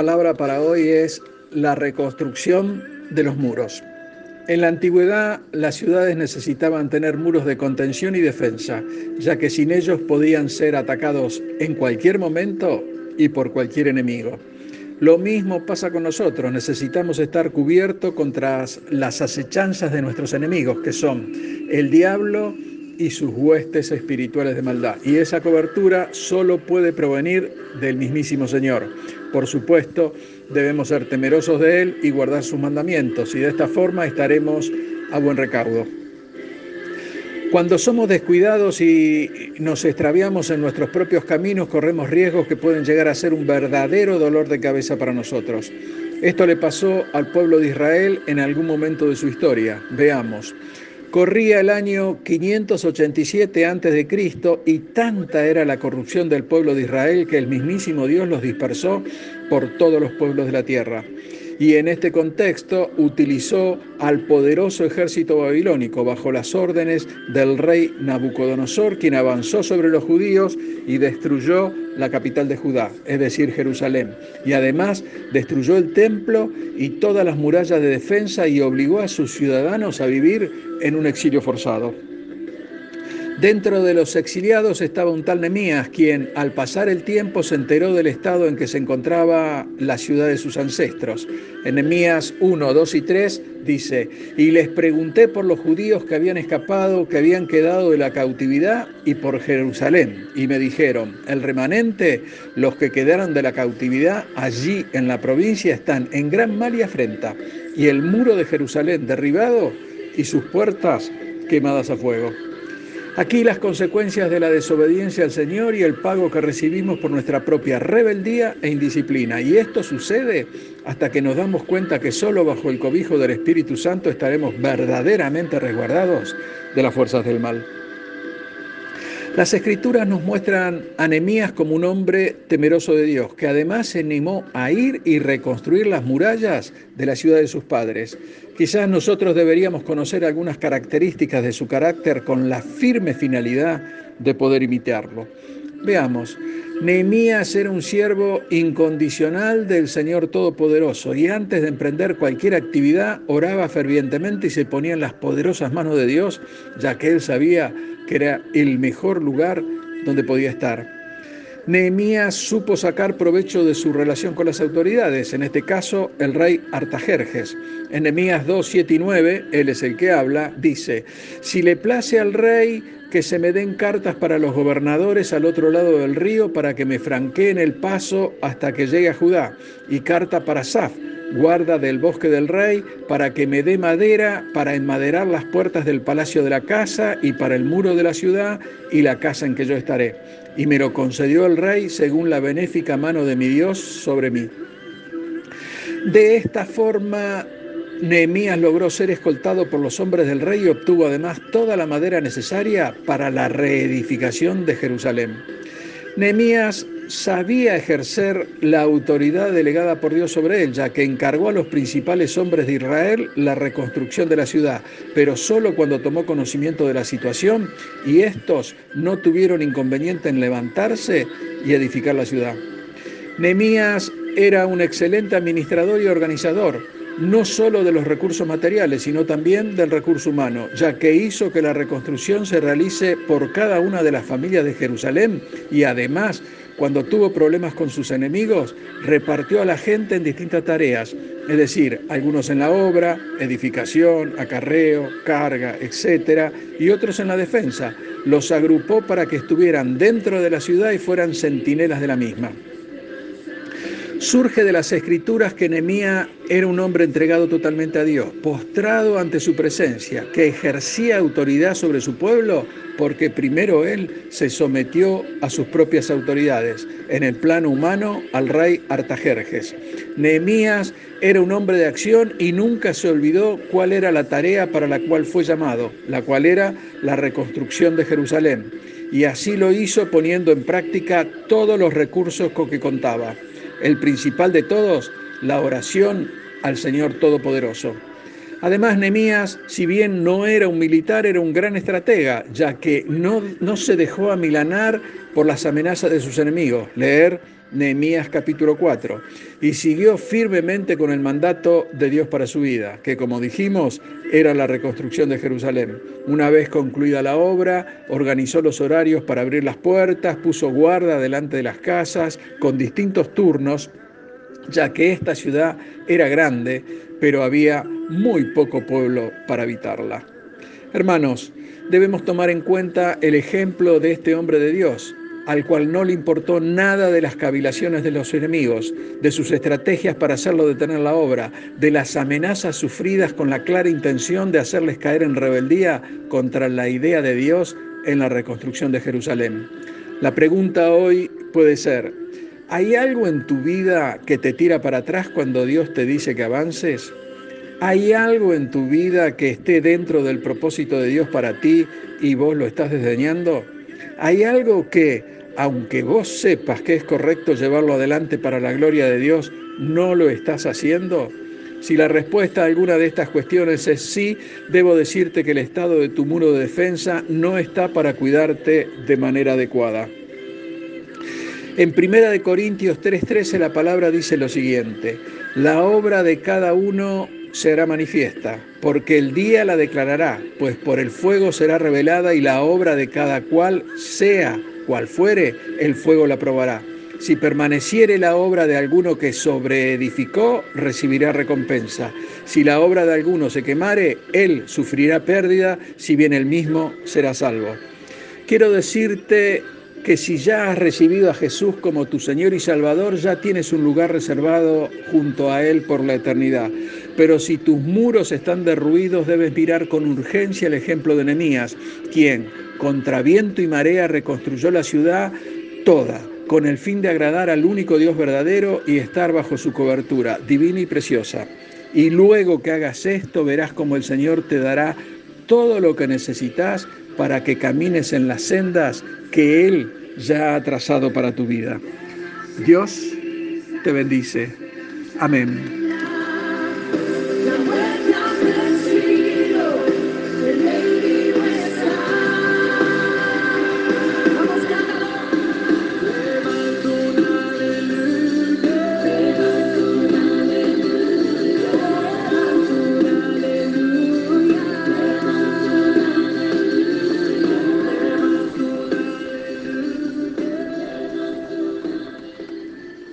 palabra para hoy es la reconstrucción de los muros. En la antigüedad las ciudades necesitaban tener muros de contención y defensa, ya que sin ellos podían ser atacados en cualquier momento y por cualquier enemigo. Lo mismo pasa con nosotros, necesitamos estar cubiertos contra las acechanzas de nuestros enemigos, que son el diablo y sus huestes espirituales de maldad. Y esa cobertura solo puede provenir del mismísimo Señor. Por supuesto, debemos ser temerosos de Él y guardar sus mandamientos, y de esta forma estaremos a buen recaudo. Cuando somos descuidados y nos extraviamos en nuestros propios caminos, corremos riesgos que pueden llegar a ser un verdadero dolor de cabeza para nosotros. Esto le pasó al pueblo de Israel en algún momento de su historia. Veamos. Corría el año 587 a.C. y tanta era la corrupción del pueblo de Israel que el mismísimo Dios los dispersó por todos los pueblos de la tierra y en este contexto utilizó al poderoso ejército babilónico bajo las órdenes del rey Nabucodonosor, quien avanzó sobre los judíos y destruyó la capital de Judá, es decir, Jerusalén, y además destruyó el templo y todas las murallas de defensa y obligó a sus ciudadanos a vivir en un exilio forzado. Dentro de los exiliados estaba un tal Nemías, quien al pasar el tiempo se enteró del estado en que se encontraba la ciudad de sus ancestros. En Nemías 1, 2 y 3 dice, y les pregunté por los judíos que habían escapado, que habían quedado de la cautividad y por Jerusalén. Y me dijeron, el remanente, los que quedaron de la cautividad allí en la provincia están en gran mal y afrenta, y el muro de Jerusalén derribado y sus puertas quemadas a fuego. Aquí las consecuencias de la desobediencia al Señor y el pago que recibimos por nuestra propia rebeldía e indisciplina. Y esto sucede hasta que nos damos cuenta que solo bajo el cobijo del Espíritu Santo estaremos verdaderamente resguardados de las fuerzas del mal. Las escrituras nos muestran a Nehemías como un hombre temeroso de Dios, que además se animó a ir y reconstruir las murallas de la ciudad de sus padres. Quizás nosotros deberíamos conocer algunas características de su carácter con la firme finalidad de poder imitarlo. Veamos, Nehemías era un siervo incondicional del Señor Todopoderoso y antes de emprender cualquier actividad oraba fervientemente y se ponía en las poderosas manos de Dios, ya que él sabía que era el mejor lugar donde podía estar. Nehemías supo sacar provecho de su relación con las autoridades, en este caso el rey Artajerjes. En Nehemías 2, 7 y 9, él es el que habla, dice, si le place al rey que se me den cartas para los gobernadores al otro lado del río para que me franqueen el paso hasta que llegue a Judá, y carta para Saf, guarda del bosque del rey, para que me dé madera para enmaderar las puertas del palacio de la casa y para el muro de la ciudad y la casa en que yo estaré. Y me lo concedió el rey según la benéfica mano de mi Dios sobre mí. De esta forma, Nehemías logró ser escoltado por los hombres del rey y obtuvo además toda la madera necesaria para la reedificación de Jerusalén. Nehemías sabía ejercer la autoridad delegada por Dios sobre él, ya que encargó a los principales hombres de Israel la reconstrucción de la ciudad, pero solo cuando tomó conocimiento de la situación y estos no tuvieron inconveniente en levantarse y edificar la ciudad. Nehemías era un excelente administrador y organizador, no solo de los recursos materiales, sino también del recurso humano, ya que hizo que la reconstrucción se realice por cada una de las familias de Jerusalén y además cuando tuvo problemas con sus enemigos, repartió a la gente en distintas tareas, es decir, algunos en la obra, edificación, acarreo, carga, etc., y otros en la defensa. Los agrupó para que estuvieran dentro de la ciudad y fueran centinelas de la misma. Surge de las escrituras que Nehemías era un hombre entregado totalmente a Dios, postrado ante su presencia, que ejercía autoridad sobre su pueblo porque primero él se sometió a sus propias autoridades, en el plano humano al rey Artajerjes. Nehemías era un hombre de acción y nunca se olvidó cuál era la tarea para la cual fue llamado, la cual era la reconstrucción de Jerusalén. Y así lo hizo poniendo en práctica todos los recursos con que contaba. El principal de todos, la oración al Señor Todopoderoso. Además, Nemías, si bien no era un militar, era un gran estratega, ya que no, no se dejó amilanar por las amenazas de sus enemigos. Leer Nehemías capítulo 4, y siguió firmemente con el mandato de Dios para su vida, que como dijimos era la reconstrucción de Jerusalén. Una vez concluida la obra, organizó los horarios para abrir las puertas, puso guarda delante de las casas con distintos turnos, ya que esta ciudad era grande, pero había muy poco pueblo para habitarla. Hermanos, debemos tomar en cuenta el ejemplo de este hombre de Dios, al cual no le importó nada de las cavilaciones de los enemigos, de sus estrategias para hacerlo detener la obra, de las amenazas sufridas con la clara intención de hacerles caer en rebeldía contra la idea de Dios en la reconstrucción de Jerusalén. La pregunta hoy puede ser, ¿hay algo en tu vida que te tira para atrás cuando Dios te dice que avances? ¿Hay algo en tu vida que esté dentro del propósito de Dios para ti y vos lo estás desdeñando? ¿Hay algo que aunque vos sepas que es correcto llevarlo adelante para la gloria de Dios, ¿no lo estás haciendo? Si la respuesta a alguna de estas cuestiones es sí, debo decirte que el estado de tu muro de defensa no está para cuidarte de manera adecuada. En 1 Corintios 3:13 la palabra dice lo siguiente, la obra de cada uno será manifiesta, porque el día la declarará, pues por el fuego será revelada y la obra de cada cual sea cual fuere, el fuego la probará. Si permaneciere la obra de alguno que sobreedificó, recibirá recompensa. Si la obra de alguno se quemare, él sufrirá pérdida, si bien él mismo será salvo. Quiero decirte que si ya has recibido a Jesús como tu Señor y Salvador, ya tienes un lugar reservado junto a Él por la eternidad. Pero si tus muros están derruidos, debes mirar con urgencia el ejemplo de Nehemías, quien, contra viento y marea, reconstruyó la ciudad toda, con el fin de agradar al único Dios verdadero y estar bajo su cobertura, divina y preciosa. Y luego que hagas esto, verás como el Señor te dará todo lo que necesitas para que camines en las sendas que Él ya ha trazado para tu vida. Dios te bendice. Amén.